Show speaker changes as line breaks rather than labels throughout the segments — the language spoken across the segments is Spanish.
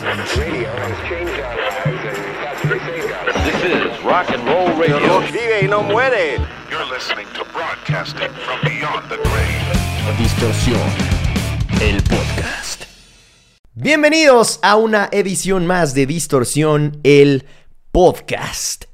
This is rock and roll radio.
Vive y no muere.
You're listening to broadcasting from beyond the grave.
Distorsión, el podcast.
Bienvenidos a una edición más de Distorsión, el podcast,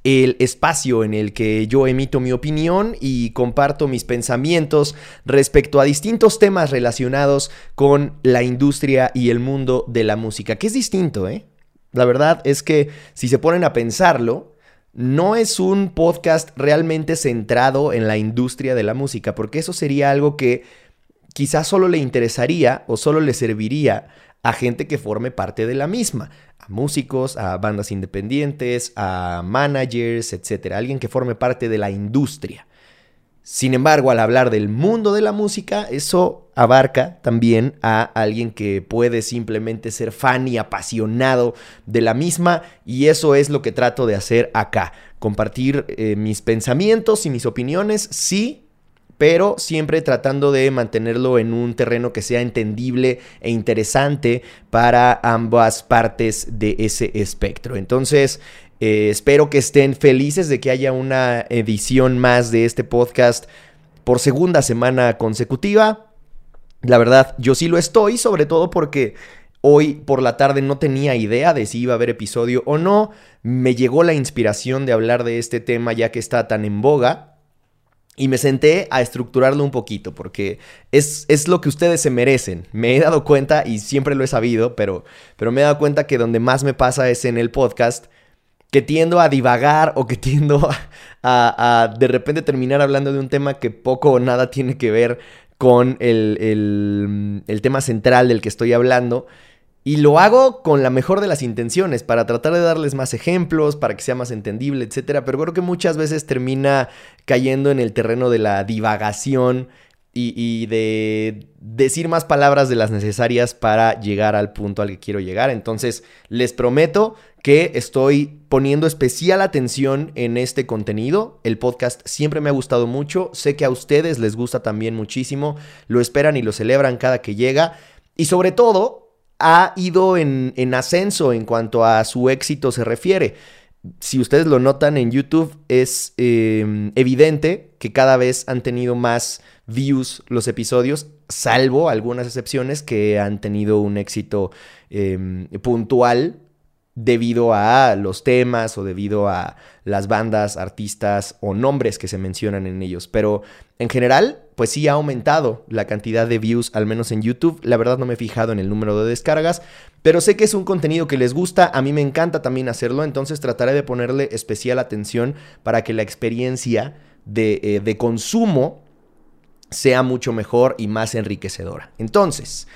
el espacio en el que yo emito mi opinión y comparto mis pensamientos respecto a distintos temas relacionados con la industria y el mundo de la música, que es distinto, ¿eh? La verdad es que si se ponen a pensarlo, no es un podcast realmente centrado en la industria de la música, porque eso sería algo que quizás solo le interesaría o solo le serviría a gente que forme parte de la misma, a músicos, a bandas independientes, a managers, etcétera, alguien que forme parte de la industria. Sin embargo, al hablar del mundo de la música, eso abarca también a alguien que puede simplemente ser fan y apasionado de la misma y eso es lo que trato de hacer acá, compartir eh, mis pensamientos y mis opiniones, sí, pero siempre tratando de mantenerlo en un terreno que sea entendible e interesante para ambas partes de ese espectro. Entonces, eh, espero que estén felices de que haya una edición más de este podcast por segunda semana consecutiva. La verdad, yo sí lo estoy, sobre todo porque hoy por la tarde no tenía idea de si iba a haber episodio o no. Me llegó la inspiración de hablar de este tema ya que está tan en boga. Y me senté a estructurarlo un poquito, porque es, es, lo que ustedes se merecen. Me he dado cuenta, y siempre lo he sabido, pero, pero me he dado cuenta que donde más me pasa es en el podcast, que tiendo a divagar o que tiendo a, a, de repente terminar hablando de un tema que poco o nada tiene que ver con el, el, el tema central del que estoy hablando. Y lo hago con la mejor de las intenciones, para tratar de darles más ejemplos, para que sea más entendible, etc. Pero creo que muchas veces termina cayendo en el terreno de la divagación y, y, de decir más palabras de las necesarias para llegar al punto al que quiero llegar. Entonces, les prometo que estoy poniendo especial atención en este contenido. El podcast siempre me ha gustado mucho. Sé que a ustedes les gusta también muchísimo. Lo esperan y lo celebran cada que llega. Y sobre todo, ha ido en, en, ascenso en cuanto a su éxito se refiere. Si ustedes lo notan en YouTube, es eh, evidente que cada vez han tenido más views los episodios, salvo algunas excepciones que han tenido un éxito eh, puntual debido a los temas o debido a las bandas, artistas o nombres que se mencionan en ellos. Pero en general, pues sí ha aumentado la cantidad de views, al menos en YouTube. La verdad no me he fijado en el número de descargas, pero sé que es un contenido que les gusta, a mí me encanta también hacerlo, entonces trataré de ponerle especial atención para que la experiencia de, eh, de consumo sea mucho mejor y más enriquecedora. Entonces,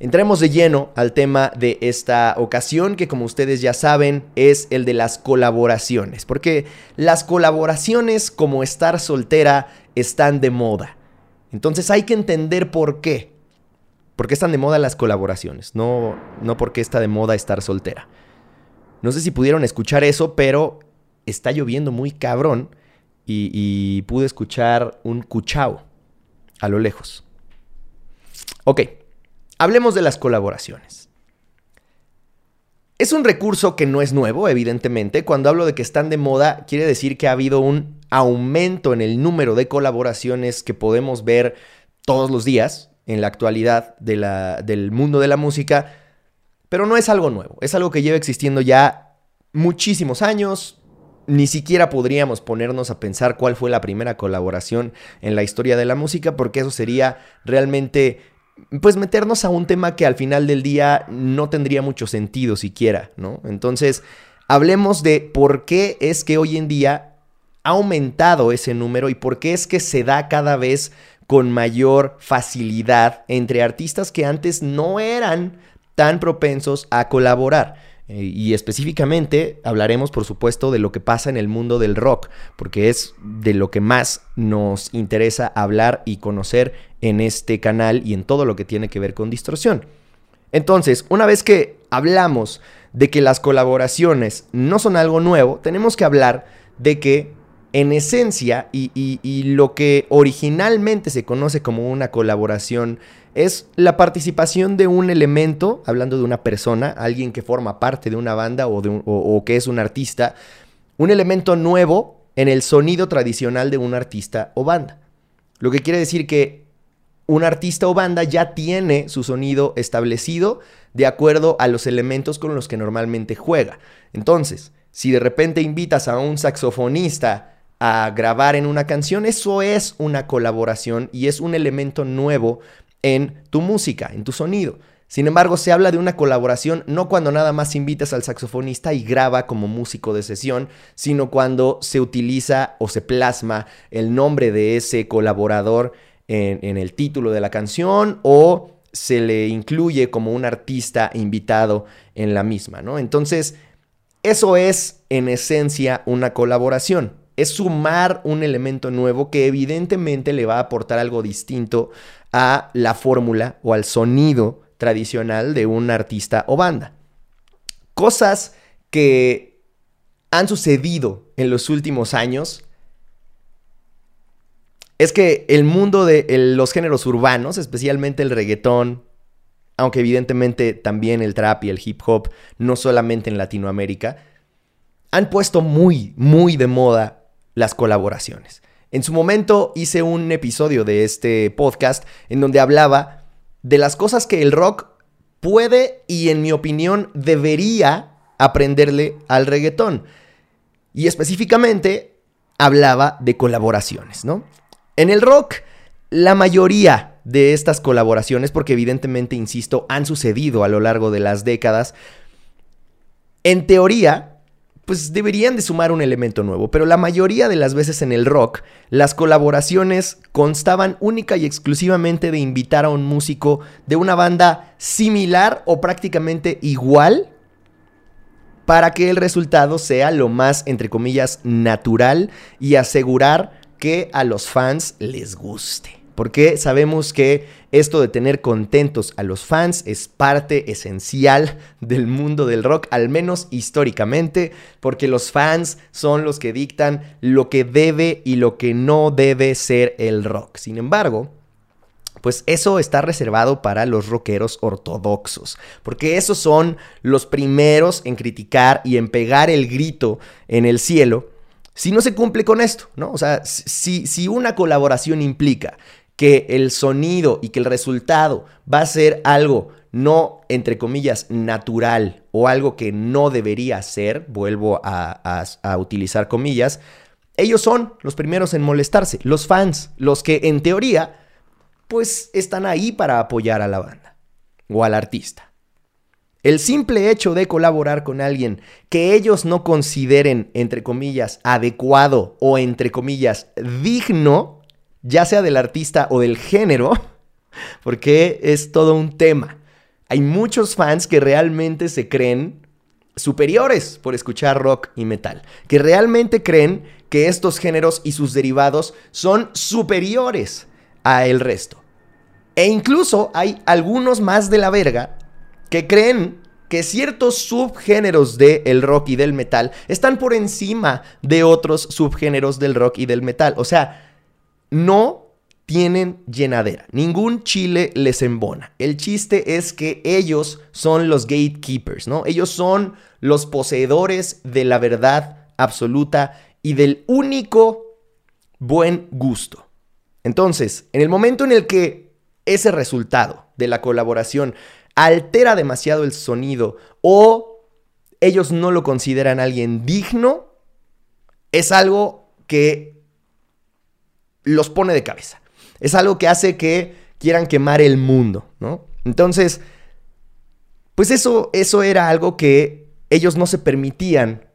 Entremos de lleno al tema de esta ocasión, que como ustedes ya saben es el de las colaboraciones, porque las colaboraciones como estar soltera están de moda. Entonces hay que entender por qué. ¿Por qué están de moda las colaboraciones? No, no por qué está de moda estar soltera. No sé si pudieron escuchar eso, pero está lloviendo muy cabrón y, y pude escuchar un cuchao a lo lejos. Ok. Hablemos de las colaboraciones. Es un recurso que no es nuevo, evidentemente. Cuando hablo de que están de moda, quiere decir que ha habido un aumento en el número de colaboraciones que podemos ver todos los días en la actualidad del mundo de la música. Pero no es algo nuevo, es algo que lleva existiendo ya muchísimos años. Ni siquiera podríamos ponernos a pensar cuál fue la primera colaboración en la historia de la música, porque eso sería realmente pues meternos a un tema que al final del día no tendría mucho sentido siquiera, ¿no? Entonces, hablemos de por qué es que hoy en día ha aumentado ese número y por qué es que se da cada vez con mayor facilidad entre artistas que antes no eran tan propensos a colaborar. Eh, y específicamente hablaremos, por supuesto, de lo que pasa en el mundo del rock, porque es de lo que más nos interesa hablar y conocer en este canal y en todo lo que tiene que ver con distorsión. Entonces, una vez que hablamos de que las colaboraciones no son algo nuevo, tenemos que hablar de que en esencia y, lo que originalmente se conoce como una colaboración es la participación de un elemento, hablando de una persona, alguien que forma parte de una banda o que es un artista, un elemento nuevo en el sonido tradicional de un artista o banda. Lo que quiere decir que un artista o banda ya tiene su sonido establecido de acuerdo a los elementos con los que normalmente juega. Entonces, si de repente invitas a un saxofonista a grabar en una canción, eso es una colaboración y es un elemento nuevo en tu música, en tu sonido. Sin embargo, se habla de una colaboración no cuando nada más invitas al saxofonista y graba como músico de sesión, sino cuando se utiliza o se plasma el nombre de ese colaborador en, el título de la canción o se le incluye como un artista invitado en la misma, ¿no? Entonces, eso es en esencia una colaboración. Es sumar un elemento nuevo que evidentemente le va a aportar algo distinto a la fórmula o al sonido tradicional de un artista o banda. Cosas que han sucedido en los últimos años es que el mundo de los géneros urbanos, especialmente el reggaetón, aunque evidentemente también el trap y el hip hop, no solamente en Latinoamérica, han puesto muy, muy de moda las colaboraciones. En su momento hice un episodio de este podcast en donde hablaba de las cosas que el rock puede y en mi opinión debería aprenderle al reggaetón. Y específicamente hablaba de colaboraciones, ¿no? En el rock, la mayoría de estas colaboraciones, porque evidentemente, insisto, han sucedido a lo largo de las décadas, en teoría, pues deberían de sumar un elemento nuevo, pero la mayoría de las veces en el rock, las colaboraciones constaban única y exclusivamente de invitar a un músico de una banda similar o prácticamente igual para que el resultado sea lo más, entre comillas, natural y asegurar que a los fans les guste. Porque sabemos que esto de tener contentos a los fans es parte esencial del mundo del rock, al menos históricamente, porque los fans son los que dictan lo que debe y lo que no debe ser el rock. Sin embargo, pues eso está reservado para los rockeros ortodoxos, porque esos son los primeros en criticar y en pegar el grito en el cielo si no se cumple con esto, ¿no? O sea, si, si una colaboración implica que el sonido y que el resultado va a ser algo no, entre comillas, natural o algo que no debería ser, vuelvo a, a, utilizar comillas, ellos son los primeros en molestarse, los fans, los que en teoría pues están ahí para apoyar a la banda o al artista. El simple hecho de colaborar con alguien que ellos no consideren, entre comillas, adecuado o, entre comillas, digno, ya sea del artista o del género, porque es todo un tema. Hay muchos fans que realmente se creen superiores por escuchar rock y metal, que realmente creen que estos géneros y sus derivados son superiores a el resto. E incluso hay algunos más de la verga que creen que ciertos subgéneros del rock y del metal están por encima de otros subgéneros del rock y del metal. O sea, no tienen llenadera. Ningún chile les embona. El chiste es que ellos son los gatekeepers, ¿no? Ellos son los poseedores de la verdad absoluta y del único buen gusto. Entonces, en el momento en el que ese resultado de la colaboración altera demasiado el sonido o ellos no lo consideran alguien digno, es algo que los pone de cabeza. Es algo que hace que quieran quemar el mundo, ¿no? Entonces, pues eso, eso era algo que ellos no se permitían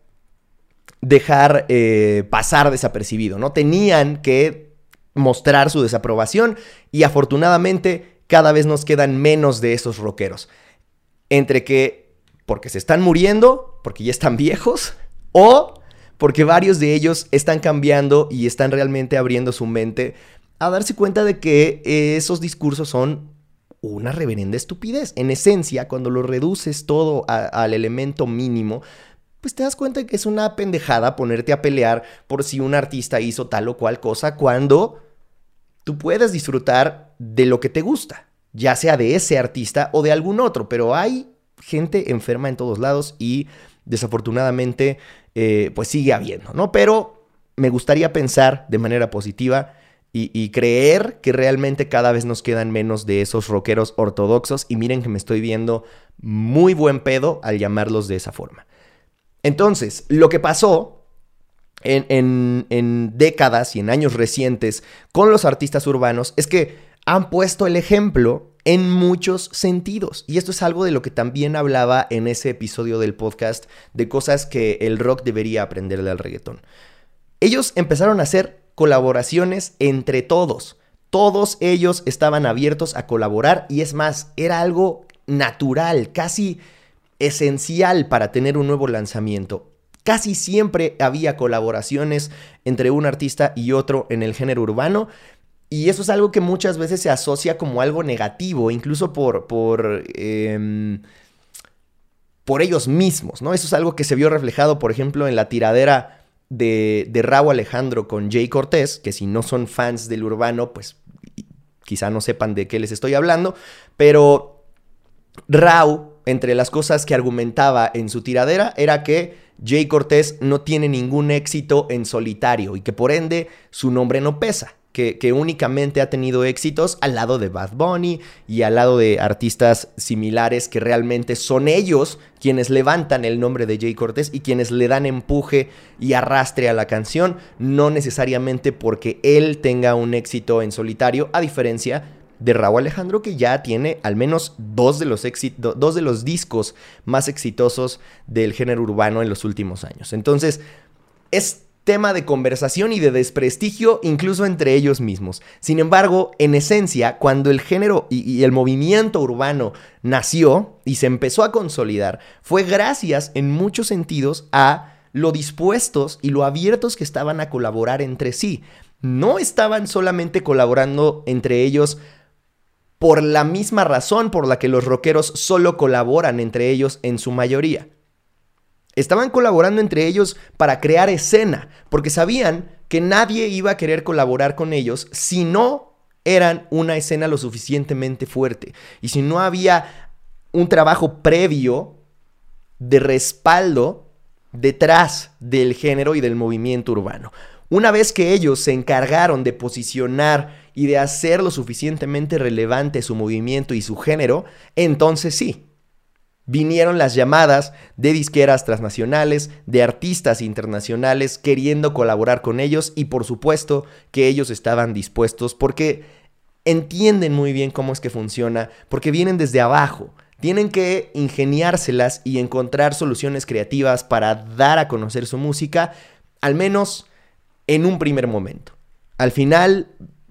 dejar eh, pasar desapercibido, ¿no? Tenían que mostrar su desaprobación y afortunadamente cada vez nos quedan menos de esos rockeros. Entre que porque se están muriendo, porque ya están viejos, o porque varios de ellos están cambiando y están realmente abriendo su mente a darse cuenta de que esos discursos son una reverenda estupidez. En esencia, cuando lo reduces todo al elemento mínimo, pues te das cuenta de que es una pendejada ponerte a pelear por si un artista hizo tal o cual cosa cuando tú puedes disfrutar de lo que te gusta. ya sea de ese artista o de algún otro, pero hay gente enferma en todos lados y desafortunadamente eh, pues sigue habiendo, ¿no? Pero me gustaría pensar de manera positiva y, creer que realmente cada vez nos quedan menos de esos rockeros ortodoxos y miren que me estoy viendo muy buen pedo al llamarlos de esa forma. Entonces, lo que pasó en, en, décadas y en años recientes con los artistas urbanos es que han puesto el ejemplo en muchos sentidos. Y esto es algo de lo que también hablaba en ese episodio del podcast de cosas que el rock debería aprenderle al reggaetón. Ellos empezaron a hacer colaboraciones entre todos. Todos ellos estaban abiertos a colaborar y es más, era algo natural, casi esencial para tener un nuevo lanzamiento. Casi siempre había colaboraciones entre un artista y otro en el género urbano. Y eso es algo que muchas veces se asocia como algo negativo, incluso por, por, em, por ellos mismos, ¿no? Eso es algo que se vio reflejado, por ejemplo, en la tiradera de, de Raúl Alejandro con Jay Cortés, que si no son fans del urbano, pues quizá no sepan de qué les estoy hablando, pero Raúl, entre las cosas que argumentaba en su tiradera, era que Jay Cortés no tiene ningún éxito en solitario y que por ende su nombre no pesa. Que, únicamente ha tenido éxitos al lado de Bad Bunny y al lado de artistas similares que realmente son ellos quienes levantan el nombre de Jay Cortés y quienes le dan empuje y arrastre a la canción, no necesariamente porque él tenga un éxito en solitario, a diferencia de Raúl Alejandro, que ya tiene al menos dos de, los dos de los discos más exitosos del género urbano en los últimos años. Entonces, es tema de conversación y de desprestigio incluso entre ellos mismos. Sin embargo, en esencia, cuando el género y, el movimiento urbano nació y se empezó a consolidar, fue gracias en muchos sentidos a lo dispuestos y lo abiertos que estaban a colaborar entre sí. No estaban solamente colaborando entre ellos por la misma razón por la que los rockeros solo colaboran entre ellos en su mayoría. Estaban colaborando entre ellos para crear escena, porque sabían que nadie iba a querer colaborar con ellos si no eran una escena lo suficientemente fuerte y si no había un trabajo previo de respaldo detrás del género y del movimiento urbano. Una vez que ellos se encargaron de posicionar y de hacer lo suficientemente relevante su movimiento y su género, entonces sí. Vinieron las llamadas de disqueras transnacionales, de artistas internacionales queriendo colaborar con ellos y por supuesto que ellos estaban dispuestos porque entienden muy bien cómo es que funciona, porque vienen desde abajo, tienen que ingeniárselas y encontrar soluciones creativas para dar a conocer su música, al menos en un primer momento. Al final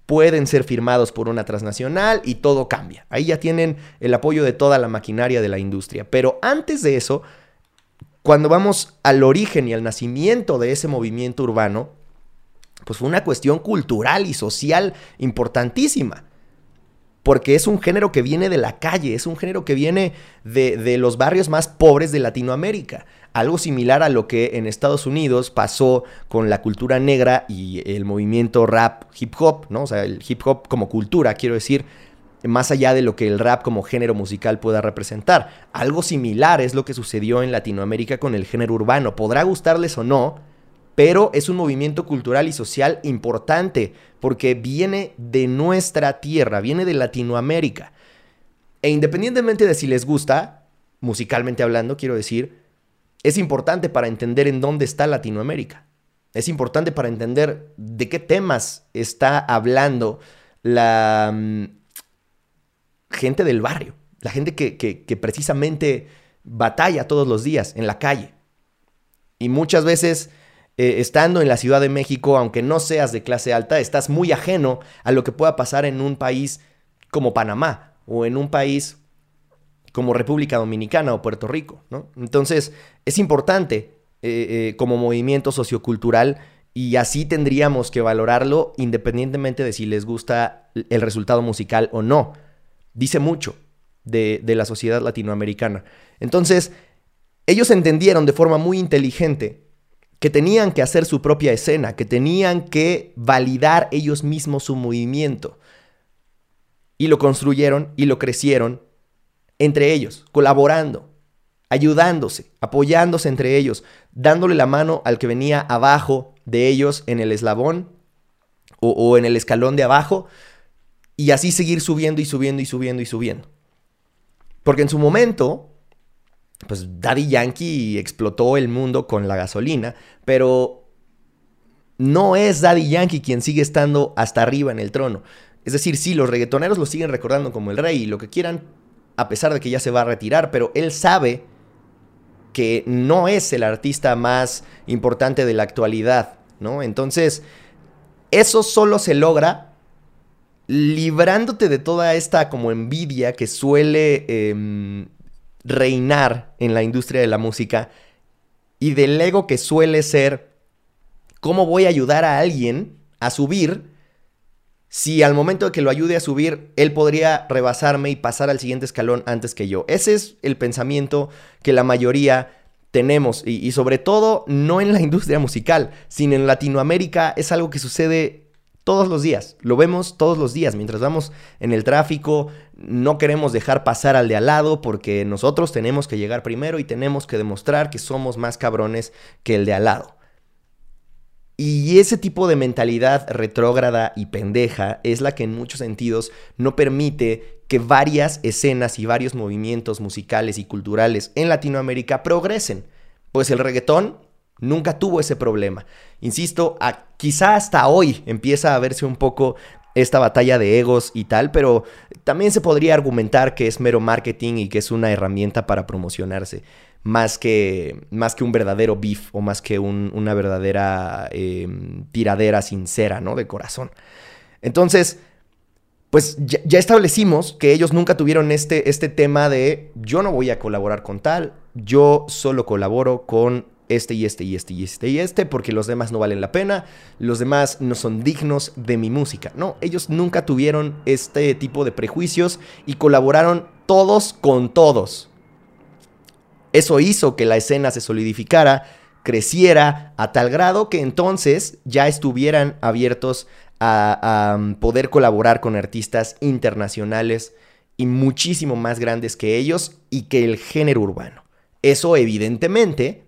pueden ser firmados por una transnacional y todo cambia. Ahí ya tienen el apoyo de toda la maquinaria de la industria. Pero antes de eso, cuando vamos al origen y al nacimiento de ese movimiento urbano, pues fue una cuestión cultural y social importantísima. Porque es un género que viene de la calle, es un género que viene de, los barrios más pobres de Latinoamérica algo similar a lo que en Estados Unidos pasó con la cultura negra y el movimiento rap hip hop, ¿no? O sea, el hip hop como cultura, quiero decir, más allá de lo que el rap como género musical pueda representar. Algo similar es lo que sucedió en Latinoamérica con el género urbano. Podrá gustarles o no, pero es un movimiento cultural y social importante porque viene de nuestra tierra, viene de Latinoamérica. E independientemente de si les gusta, musicalmente hablando, quiero decir, es importante para entender en dónde está Latinoamérica. Es importante para entender de qué temas está hablando la mm, gente del barrio, la gente que, precisamente batalla todos los días en la calle. Y muchas veces, eh, estando en la Ciudad de México, aunque no seas de clase alta, estás muy ajeno a lo que pueda pasar en un país como Panamá o en un país como República Dominicana o Puerto Rico, ¿no? Entonces, es importante eh, eh, como movimiento sociocultural y así tendríamos que valorarlo independientemente de si les gusta el resultado musical o no. Dice mucho de, de la sociedad latinoamericana. Entonces, ellos entendieron de forma muy inteligente que tenían que hacer su propia escena, que tenían que validar ellos mismos su movimiento. y lo construyeron y lo crecieron entre ellos, colaborando, ayudándose, apoyándose entre ellos, dándole la mano al que venía abajo de ellos en el eslabón o, o en el escalón de abajo y así seguir subiendo y subiendo y subiendo y subiendo. Porque en su momento, pues Daddy Yankee explotó el mundo con la gasolina, pero no es Daddy Yankee quien sigue estando hasta arriba en el trono. Es decir, sí, los reggaetoneros lo siguen recordando como el rey y lo que quieran, a pesar de que ya se va a retirar, pero él sabe que no es el artista más importante de la actualidad, ¿no? Entonces, eso solo se logra librándote de toda esta como envidia que suele eh, reinar en la industria de la música y del ego que suele ser cómo voy a ayudar a alguien a subir si al momento de que lo ayude a subir, él podría rebasarme y pasar al siguiente escalón antes que yo. Ese es el pensamiento que la mayoría tenemos y, y sobre todo no en la industria musical, sino en Latinoamérica es algo que sucede todos los días, lo vemos todos los días. Mientras vamos en el tráfico, no queremos dejar pasar al de al lado porque nosotros tenemos que llegar primero y tenemos que demostrar que somos más cabrones que el de al lado. Y ese tipo de mentalidad retrógrada y pendeja es la que en muchos sentidos no permite que varias escenas y varios movimientos musicales y culturales en Latinoamérica progresen. Pues el reggaetón Nunca tuvo ese problema. Insisto, quizá hasta hoy empieza a verse un poco esta batalla de egos y tal, pero también se podría argumentar que es mero marketing y que es una herramienta para promocionarse, más que, más que un verdadero beef o más que una verdadera em, tiradera sincera, ¿no? De corazón. Entonces, pues ya, ya, establecimos que ellos nunca tuvieron este, este tema de yo no voy a colaborar con tal, yo solo colaboro con este y este y este y este y este, porque los demás no valen la pena, los demás no son dignos de mi música. No, ellos nunca tuvieron este tipo de prejuicios y colaboraron todos con todos. Eso hizo que la escena se solidificara, creciera a tal grado que entonces ya estuvieran abiertos a, um, poder colaborar con artistas internacionales y muchísimo más grandes que ellos y que el género urbano. Eso evidentemente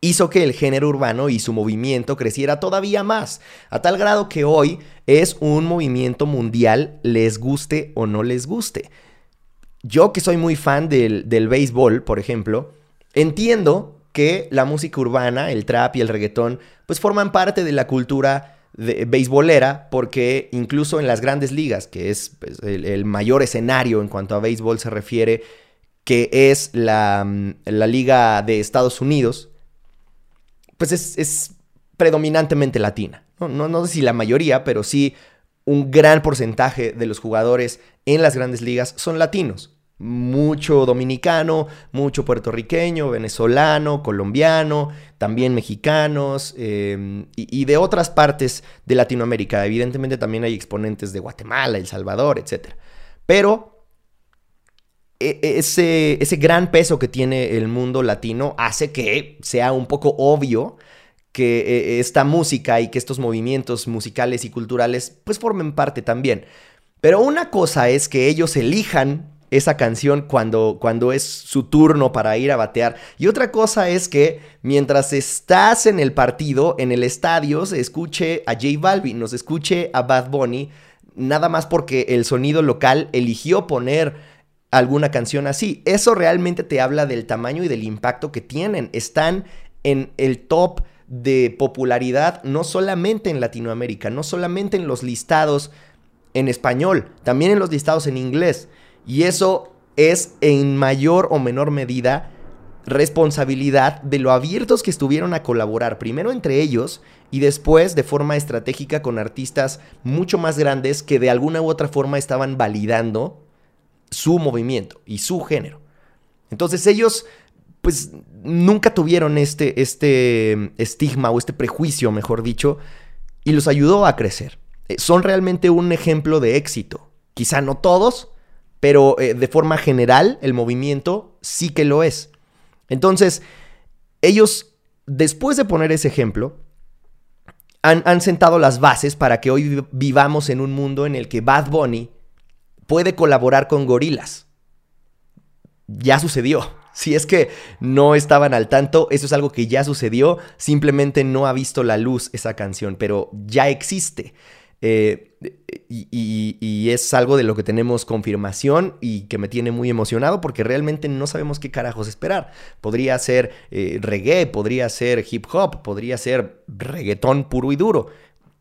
hizo que el género urbano y su movimiento creciera todavía más, a tal grado que hoy es un movimiento mundial, les guste o no les guste. Yo que soy muy fan del, béisbol, por ejemplo, entiendo que la música urbana, el trap y el reggaetón, pues forman parte de la cultura de, beisbolera, porque incluso en las grandes ligas, que es pues, el, mayor escenario en cuanto a béisbol se refiere, que es la, la liga de Estados Unidos, pues es, predominantemente latina. No, no, no sé si la mayoría, pero sí un gran porcentaje de los jugadores en las grandes ligas son latinos. Mucho dominicano, mucho puertorriqueño, venezolano, colombiano, también mexicanos eh, y, y, de otras partes de Latinoamérica. Evidentemente también hay exponentes de Guatemala, El Salvador, etc. Pero ese, ese gran peso que tiene el mundo latino hace que sea un poco obvio que e, esta música y que estos movimientos musicales y culturales pues formen parte también. Pero una cosa es que ellos elijan esa canción cuando, cuando es su turno para ir a batear. Y otra cosa es que mientras estás en el partido, en el estadio, se escuche a J Balvin, nos escuche a Bad Bunny, nada más porque el sonido local eligió poner alguna canción así. Eso realmente te habla del tamaño y del impacto que tienen. Están en el top de popularidad no solamente en Latinoamérica, no solamente en los listados en español, también en los listados en inglés. Y eso es en mayor o menor medida responsabilidad de lo abiertos que estuvieron a colaborar, primero entre ellos y después de forma estratégica con artistas mucho más grandes que de alguna u otra forma estaban validando su movimiento y su género. Entonces ellos pues nunca tuvieron este, este estigma o este prejuicio, mejor dicho, y los ayudó a crecer. Eh, son realmente un ejemplo de éxito. Quizá no todos, pero eh, de forma general el movimiento sí que lo es. Entonces, ellos, después de poner ese ejemplo, han, han, sentado las bases para que hoy vivamos en un mundo en el que Bad Bunny puede colaborar con gorilas. Ya sucedió. Si es que no estaban al tanto, eso es algo que ya sucedió, simplemente no ha visto la luz esa canción, pero ya existe. Eh, y, es algo de lo que tenemos confirmación y que me tiene muy emocionado porque realmente no sabemos qué carajos esperar. Podría ser eh, reggae, podría ser hip hop, podría ser reggaetón puro y duro.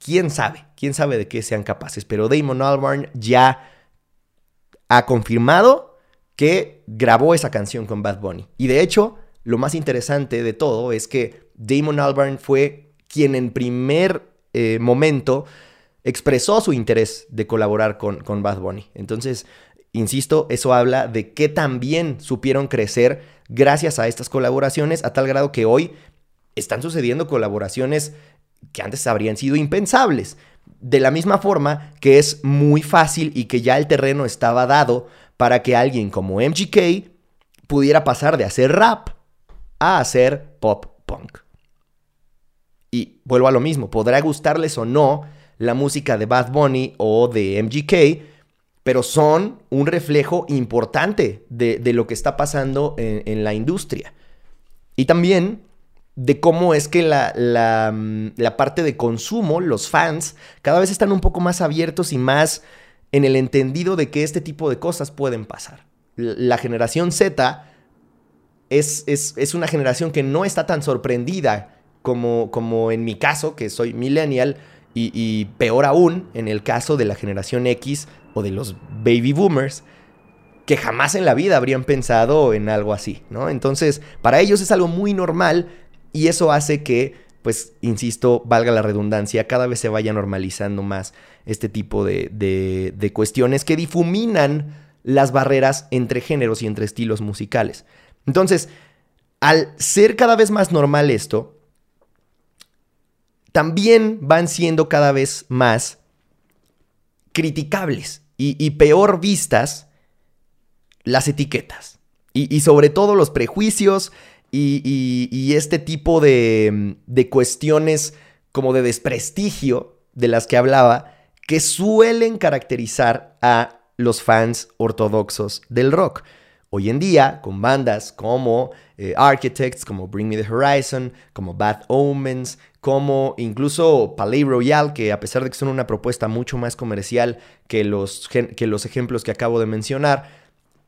¿Quién sabe? ¿Quién sabe de qué sean capaces? Pero Damon Albarn ya ha confirmado que grabó esa canción con Bad Bunny. Y de hecho, lo más interesante de todo es que Damon Albarn fue quien en primer eh, momento expresó su interés de colaborar con, con Bad Bunny. Entonces, insisto, eso habla de que también supieron crecer gracias a estas colaboraciones, a tal grado que hoy están sucediendo colaboraciones que antes habrían sido impensables. De la misma forma que es muy fácil y que ya el terreno estaba dado para que alguien como MGK pudiera pasar de hacer rap a hacer pop punk. Y vuelvo a lo mismo, podrá gustarles o no la música de Bad Bunny o de MGK, pero son un reflejo importante de, lo que está pasando en, la industria. Y también de cómo es que la, la, parte de consumo, los fans, cada vez están un poco más abiertos y más en el entendido de que este tipo de cosas pueden pasar. La generación Z es, es, una generación que no está tan sorprendida como, como en mi caso, que soy millennial, y, peor aún, en el caso de la generación X o de los baby boomers, que jamás en la vida habrían pensado en algo así, ¿no? Entonces, para ellos es algo muy normal y eso hace que, pues, insisto, valga la redundancia, cada vez se vaya normalizando más este tipo de, de cuestiones que difuminan las barreras entre géneros y entre estilos musicales. Entonces, al ser cada vez más normal esto, también van siendo cada vez más criticables y, peor vistas las etiquetas. Y, sobre todo los prejuicios y, este tipo de, de cuestiones como de desprestigio de las que hablaba, que suelen caracterizar a los fans ortodoxos del rock. Hoy en día, con bandas como eh, Architects, como Bring Me the Horizon, como Bad Omens, como incluso Palais Royal, que a pesar de que son una propuesta mucho más comercial que los, que los ejemplos que acabo de mencionar,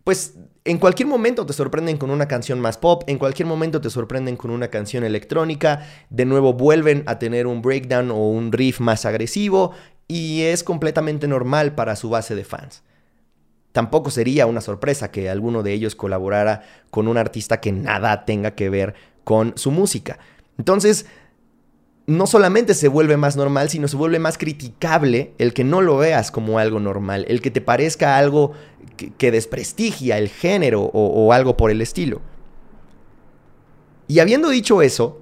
pues en cualquier momento te sorprenden con una canción más pop, en cualquier momento te sorprenden con una canción electrónica, de nuevo vuelven a tener un breakdown o un riff más agresivo y es completamente normal para su base de fans. Tampoco sería una sorpresa que alguno de ellos colaborara con un artista que nada tenga que ver con su música. Entonces, no solamente se vuelve más normal, sino se vuelve más criticable el que no lo veas como algo normal, el que te parezca algo que, desprestigia el género o, algo por el estilo. Y habiendo dicho eso,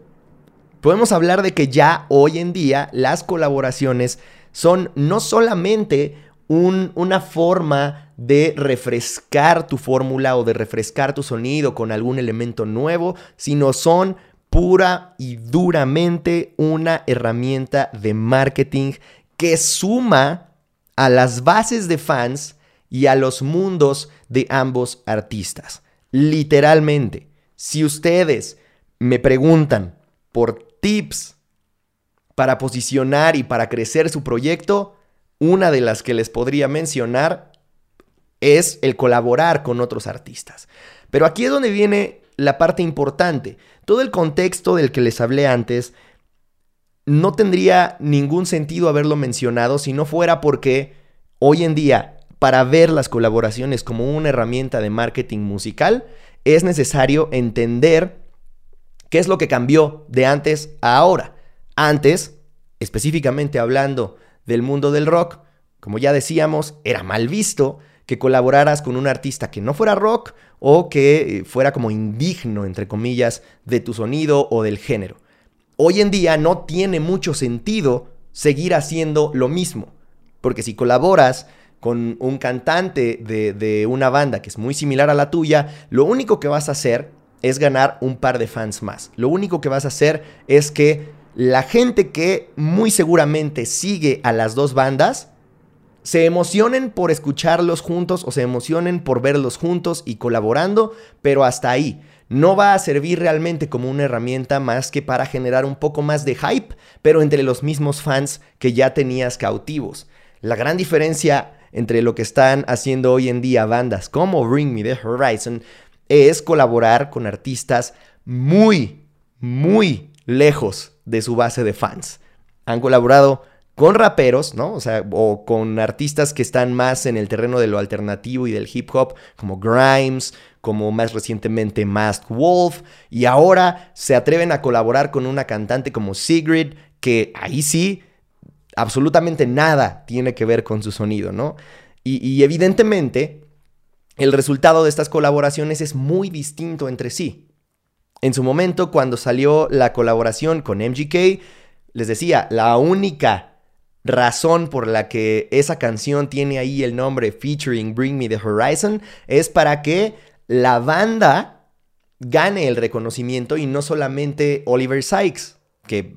podemos hablar de que ya hoy en día las colaboraciones son no solamente una forma de refrescar tu fórmula o de refrescar tu sonido con algún elemento nuevo, sino son pura y duramente una herramienta de marketing que suma a las bases de fans y a los mundos de ambos artistas. Literalmente, si ustedes me preguntan por tips para posicionar y para crecer su proyecto, una de las que les podría mencionar es el colaborar con otros artistas. Pero aquí es donde viene la parte importante. Todo el contexto del que les hablé antes no tendría ningún sentido haberlo mencionado si no fuera porque hoy en día, para ver las colaboraciones como una herramienta de marketing musical, es necesario entender qué es lo que cambió de antes a ahora. Antes, específicamente hablando del mundo del rock, como ya decíamos, era mal visto que colaboraras con un artista que no fuera rock o que eh, fuera como indigno, entre comillas, de tu sonido o del género. Hoy en día no tiene mucho sentido seguir haciendo lo mismo, porque si colaboras con un cantante de, de, una banda que es muy similar a la tuya, lo único que vas a hacer es ganar un par de fans más. Lo único que vas a hacer es que la gente que muy seguramente sigue a las dos bandas se emocionen por escucharlos juntos o se emocionen por verlos juntos y colaborando, pero hasta ahí. No va a servir realmente como una herramienta más que para generar un poco más de hype, pero entre los mismos fans que ya tenías cautivos. La gran diferencia entre lo que están haciendo hoy en día bandas como Bring Me the Horizon es colaborar con artistas muy, muy lejos de su base de fans. Han colaborado con raperos, ¿no? O sea, o con artistas que están más en el terreno de lo alternativo y del hip hop, como Grimes, como más recientemente Masked Wolf, y ahora se atreven a colaborar con una cantante como Sigrid, que ahí sí, absolutamente nada tiene que ver con su sonido, ¿no? Y, y evidentemente, el resultado de estas colaboraciones es muy distinto entre sí. En su momento, cuando salió la colaboración con MGK, les decía, la única razón por la que esa canción tiene ahí el nombre featuring Bring Me the Horizon es para que la banda gane el reconocimiento y no solamente Oliver Sykes, que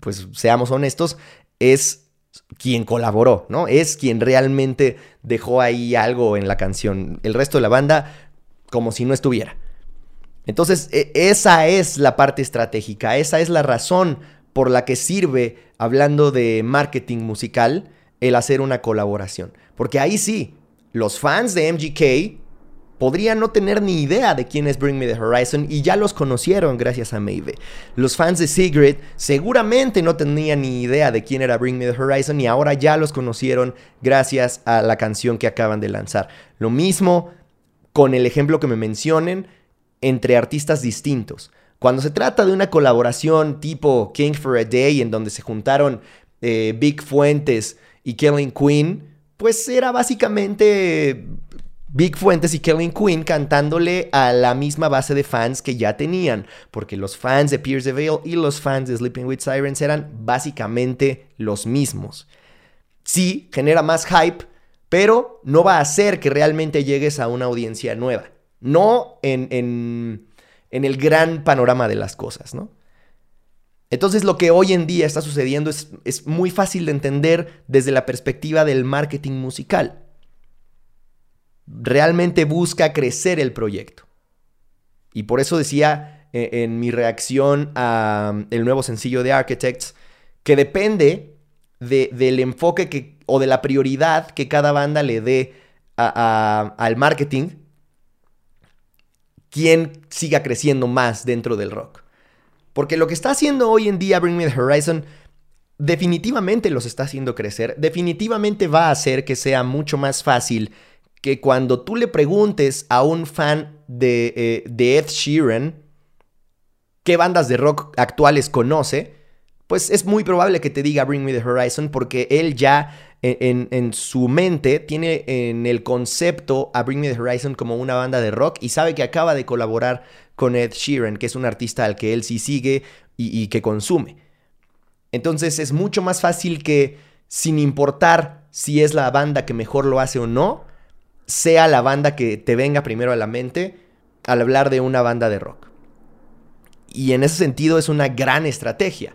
pues seamos honestos, es quien colaboró, ¿no? Es quien realmente dejó ahí algo en la canción. El resto de la banda como si no estuviera. Entonces, e, esa es la parte estratégica, esa es la razón por la que sirve, hablando de marketing musical, el hacer una colaboración. Porque ahí sí, los fans de MGK podrían no tener ni idea de quién es Bring Me the Horizon y ya los conocieron gracias a Maybe. Los fans de Secret seguramente no tenían ni idea de quién era Bring Me the Horizon y ahora ya los conocieron gracias a la canción que acaban de lanzar. Lo mismo con el ejemplo que me mencionen entre artistas distintos. Cuando se trata de una colaboración tipo King for a Day, en donde se juntaron eh, Big Fuentes y Kellen Queen, pues era básicamente Big Fuentes y Kellen Queen cantándole a la misma base de fans que ya tenían, porque los fans de Pierce the Veil y los fans de Sleeping with Sirens eran básicamente los mismos. Sí, genera más hype, pero no va a hacer que realmente llegues a una audiencia nueva. No en en el gran panorama de las cosas, ¿no? Entonces lo que hoy en día está sucediendo es, es, muy fácil de entender desde la perspectiva del marketing musical. Realmente busca crecer el proyecto. Y por eso decía eh, en, mi reacción al um, nuevo sencillo de Architects que depende del enfoque que, o de la prioridad que cada banda le dé al marketing quién siga creciendo más dentro del rock. Porque lo que está haciendo hoy en día Bring Me the Horizon definitivamente los está haciendo crecer, definitivamente va a hacer que sea mucho más fácil que cuando tú le preguntes a un fan de, eh, de Ed Sheeran qué bandas de rock actuales conoce, pues es muy probable que te diga Bring Me the Horizon porque él ya en, su mente tiene en el concepto a Bring Me the Horizon como una banda de rock y sabe que acaba de colaborar con Ed Sheeran, que es un artista al que él sí sigue y, y que consume. Entonces es mucho más fácil que, sin importar si es la banda que mejor lo hace o no, sea la banda que te venga primero a la mente al hablar de una banda de rock. Y en ese sentido es una gran estrategia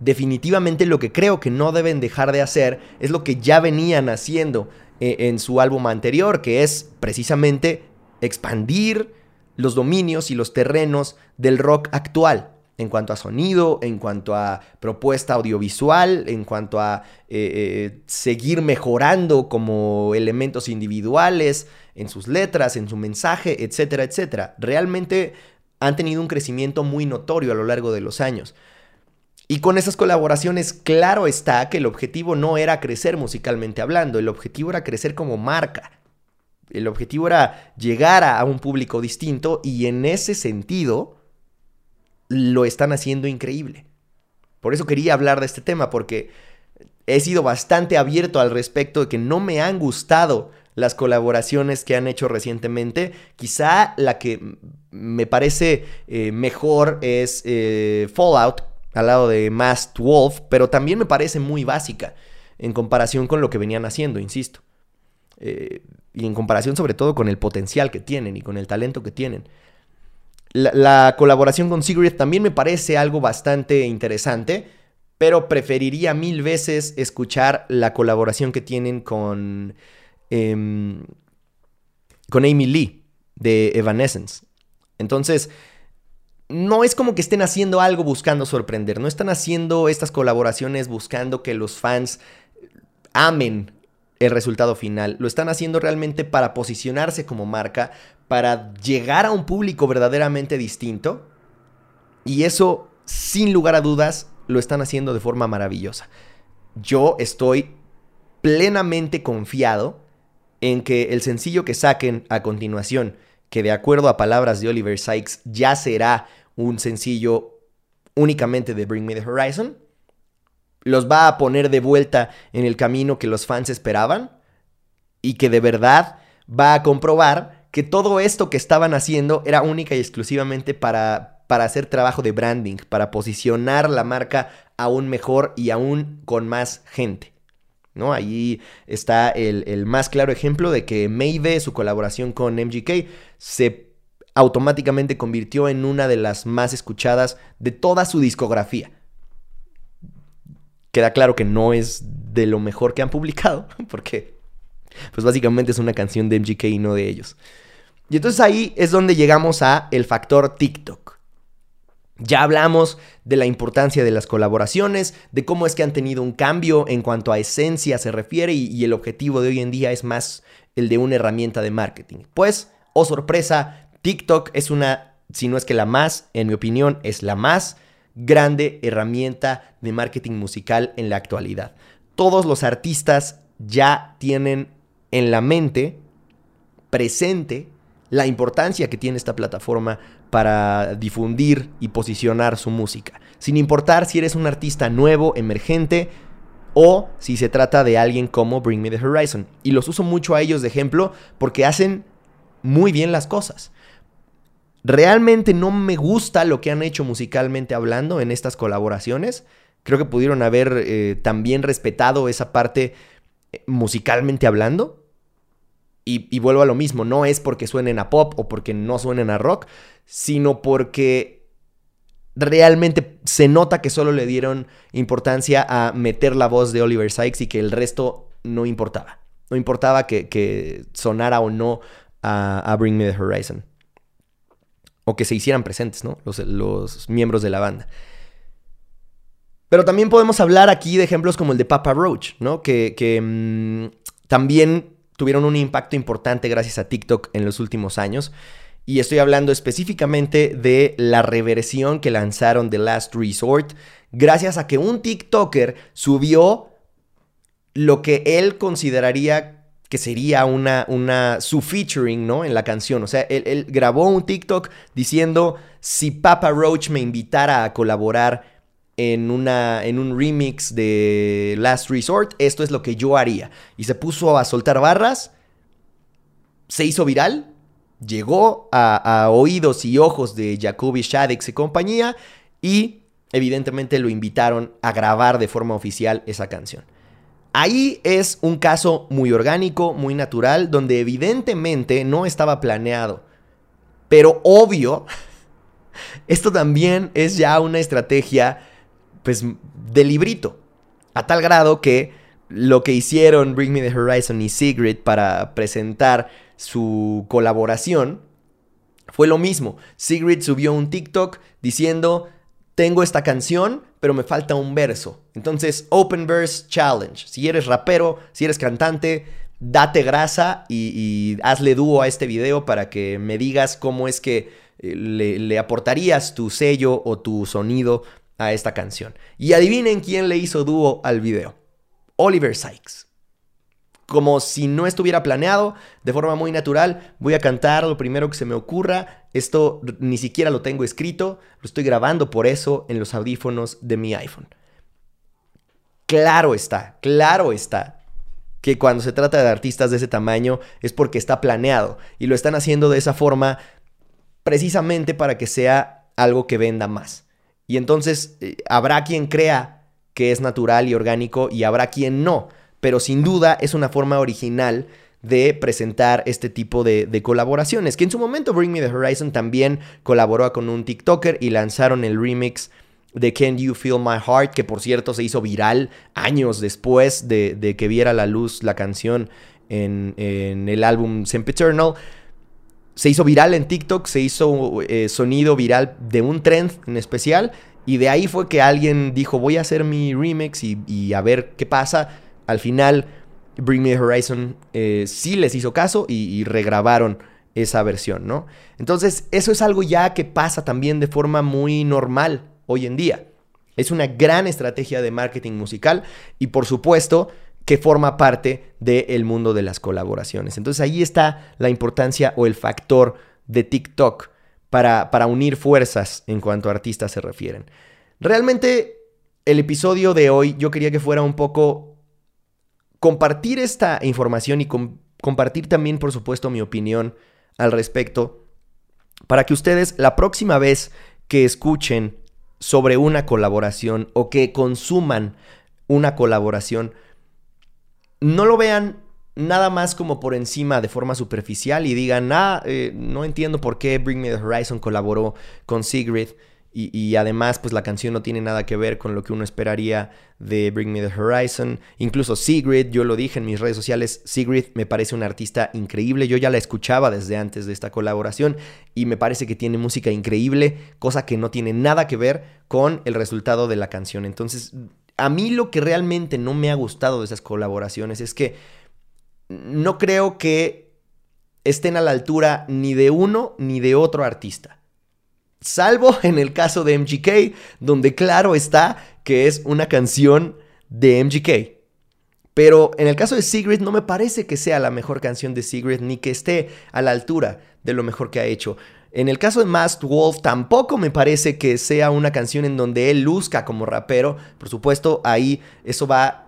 definitivamente lo que creo que no deben dejar de hacer es lo que ya venían haciendo eh, en su álbum anterior, que es precisamente expandir los dominios y los terrenos del rock actual en cuanto a sonido, en cuanto a propuesta audiovisual, en cuanto a eh, eh, seguir mejorando como elementos individuales en sus letras, en su mensaje, etcétera, etcétera. Realmente han tenido un crecimiento muy notorio a lo largo de los años. Y con esas colaboraciones, claro está que el objetivo no era crecer musicalmente hablando, el objetivo era crecer como marca. El objetivo era llegar a un público distinto y en ese sentido lo están haciendo increíble. Por eso quería hablar de este tema, porque he sido bastante abierto al respecto de que no me han gustado las colaboraciones que han hecho recientemente. Quizá la que me parece eh, mejor es eh, Fallout al lado de Masked Wolf, pero también me parece muy básica en comparación con lo que venían haciendo, insisto. Eh, y en comparación sobre todo con el potencial que tienen y con el talento que tienen. La, colaboración con Sigrid también me parece algo bastante interesante, pero preferiría mil veces escuchar la colaboración que tienen con, em, con Amy Lee de Evanescence. Entonces, no es como que estén haciendo algo buscando sorprender, no están haciendo estas colaboraciones buscando que los fans amen el resultado final, lo están haciendo realmente para posicionarse como marca, para llegar a un público verdaderamente distinto, y eso, sin lugar a dudas, lo están haciendo de forma maravillosa. Yo estoy plenamente confiado en que el sencillo que saquen a continuación, que de acuerdo a palabras de Oliver Sykes ya será un sencillo únicamente de Bring Me the Horizon, los va a poner de vuelta en el camino que los fans esperaban y que de verdad va a comprobar que todo esto que estaban haciendo era única y exclusivamente para, para hacer trabajo de branding, para posicionar la marca aún mejor y aún con más gente. ¿No? Ahí está el, más claro ejemplo de que Maybe, su colaboración con MGK, se automáticamente convirtió en una de las más escuchadas de toda su discografía. Queda claro que no es de lo mejor que han publicado, porque pues básicamente es una canción de MGK y no de ellos. Y entonces ahí es donde llegamos a el factor TikTok. Ya hablamos de la importancia de las colaboraciones, de cómo es que han tenido un cambio en cuanto a esencia se refiere y, el objetivo de hoy en día es más el de una herramienta de marketing. Pues, oh sorpresa, TikTok es una, si no es que la más, en mi opinión, es la más grande herramienta de marketing musical en la actualidad. Todos los artistas ya tienen en la mente presente la importancia que tiene esta plataforma para difundir y posicionar su música, sin importar si eres un artista nuevo, emergente, o si se trata de alguien como Bring Me the Horizon. Y los uso mucho a ellos de ejemplo porque hacen muy bien las cosas. Realmente no me gusta lo que han hecho musicalmente hablando en estas colaboraciones. Creo que pudieron haber eh, también respetado esa parte eh, musicalmente hablando. Y, vuelvo a lo mismo, no es porque suenen a pop o porque no suenen a rock, sino porque realmente se nota que solo le dieron importancia a meter la voz de Oliver Sykes y que el resto no importaba. No importaba que, sonara o no a, Bring Me the Horizon. O que se hicieran presentes, ¿no? Los, miembros de la banda. Pero también podemos hablar aquí de ejemplos como el de Papa Roach, ¿no? Que, mm, también tuvieron un impacto importante gracias a TikTok en los últimos años. Y estoy hablando específicamente de la reversión que lanzaron de Last Resort, gracias a que un TikToker subió lo que él consideraría que sería una, una su featuring, ¿no? En la canción. O sea, él, él grabó un TikTok diciendo, si Papa Roach me invitara a colaborar en, una, en un remix de Last Resort, esto es lo que yo haría. Y se puso a soltar barras, se hizo viral, llegó a, oídos y ojos de Jacoby Shaddix y compañía, y evidentemente lo invitaron a grabar de forma oficial esa canción. Ahí es un caso muy orgánico, muy natural, donde evidentemente no estaba planeado. Pero obvio, esto también es ya una estrategia pues, de librito. A tal grado que lo que hicieron Bring Me the Horizon y Sigrid para presentar su colaboración fue lo mismo. Sigrid subió un TikTok diciendo, tengo esta canción, pero me falta un verso. Entonces, Open Verse Challenge. Si eres rapero, si eres cantante, date grasa y, hazle dúo a este video para que me digas cómo es que eh, le, le aportarías tu sello o tu sonido a esta canción. Y adivinen quién le hizo dúo al video. Oliver Sykes. Como si no estuviera planeado, de forma muy natural, voy a cantar lo primero que se me ocurra. Esto ni siquiera lo tengo escrito, lo estoy grabando por eso en los audífonos de mi iPhone. Claro está, claro está que cuando se trata de artistas de ese tamaño es porque está planeado y lo están haciendo de esa forma precisamente para que sea algo que venda más. Y entonces eh, habrá quien crea que es natural y orgánico y habrá quien no. Pero sin duda es una forma original de presentar este tipo de, colaboraciones. Que en su momento Bring Me the Horizon también colaboró con un TikToker y lanzaron el remix de Can You Feel My Heart, que por cierto se hizo viral años después de, que viera la luz la canción en, el álbum Sempiternal. Se hizo viral en TikTok, se hizo eh, sonido viral de un trend en especial. Y de ahí fue que alguien dijo, voy a hacer mi remix y, a ver qué pasa. Al final, Bring Me the Horizon eh, sí les hizo caso y regrabaron esa versión, ¿no? Entonces, eso es algo ya que pasa también de forma muy normal hoy en día. Es una gran estrategia de marketing musical y por supuesto que forma parte del mundo de las colaboraciones. Entonces ahí está la importancia o el factor de TikTok para, para unir fuerzas en cuanto a artistas se refieren. Realmente el episodio de hoy yo quería que fuera un poco compartir esta información y compartir también por supuesto mi opinión al respecto para que ustedes la próxima vez que escuchen sobre una colaboración o que consuman una colaboración, no lo vean nada más como por encima de forma superficial y digan, ah, eh, no entiendo por qué Bring Me the Horizon colaboró con Sigrid y, además, pues la canción no tiene nada que ver con lo que uno esperaría de Bring Me the Horizon. Incluso Sigrid, yo lo dije en mis redes sociales, Sigrid me parece una artista increíble. Yo ya la escuchaba desde antes de esta colaboración y me parece que tiene música increíble, cosa que no tiene nada que ver con el resultado de la canción. Entonces, a mí lo que realmente no me ha gustado de esas colaboraciones es que no creo que estén a la altura ni de uno ni de otro artista. Salvo en el caso de MGK, donde claro está que es una canción de MGK. Pero en el caso de Sigrid no me parece que sea la mejor canción de Sigrid ni que esté a la altura de lo mejor que ha hecho. En el caso de Masked Wolf tampoco me parece que sea una canción en donde él luzca como rapero. Por supuesto, ahí eso va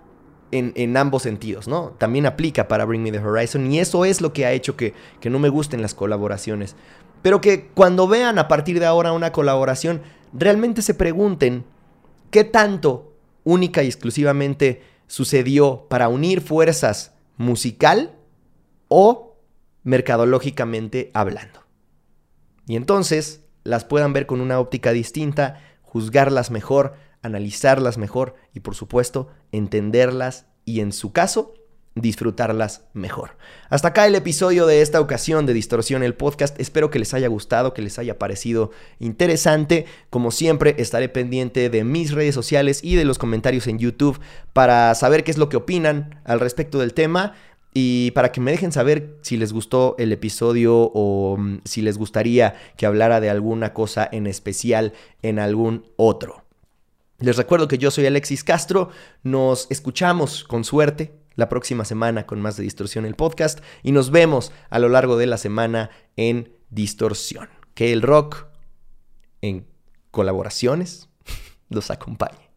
en, ambos sentidos, ¿no? También aplica para Bring Me the Horizon y eso es lo que ha hecho que, que no me gusten las colaboraciones. Pero que cuando vean a partir de ahora una colaboración, realmente se pregunten qué tanto única y exclusivamente sucedió para unir fuerzas musical o mercadológicamente hablando. Y entonces las puedan ver con una óptica distinta, juzgarlas mejor, analizarlas mejor y por supuesto entenderlas y en su caso disfrutarlas mejor. Hasta acá el episodio de esta ocasión de Distorsión el podcast. Espero que les haya gustado, que les haya parecido interesante. Como siempre, estaré pendiente de mis redes sociales y de los comentarios en YouTube para saber qué es lo que opinan al respecto del tema. Y para que me dejen saber si les gustó el episodio o mm, si les gustaría que hablara de alguna cosa en especial en algún otro. Les recuerdo que yo soy Alexis Castro, nos escuchamos con suerte la próxima semana con más de Distorsión el podcast y nos vemos a lo largo de la semana en Distorsión. Que el rock en colaboraciones los acompañe.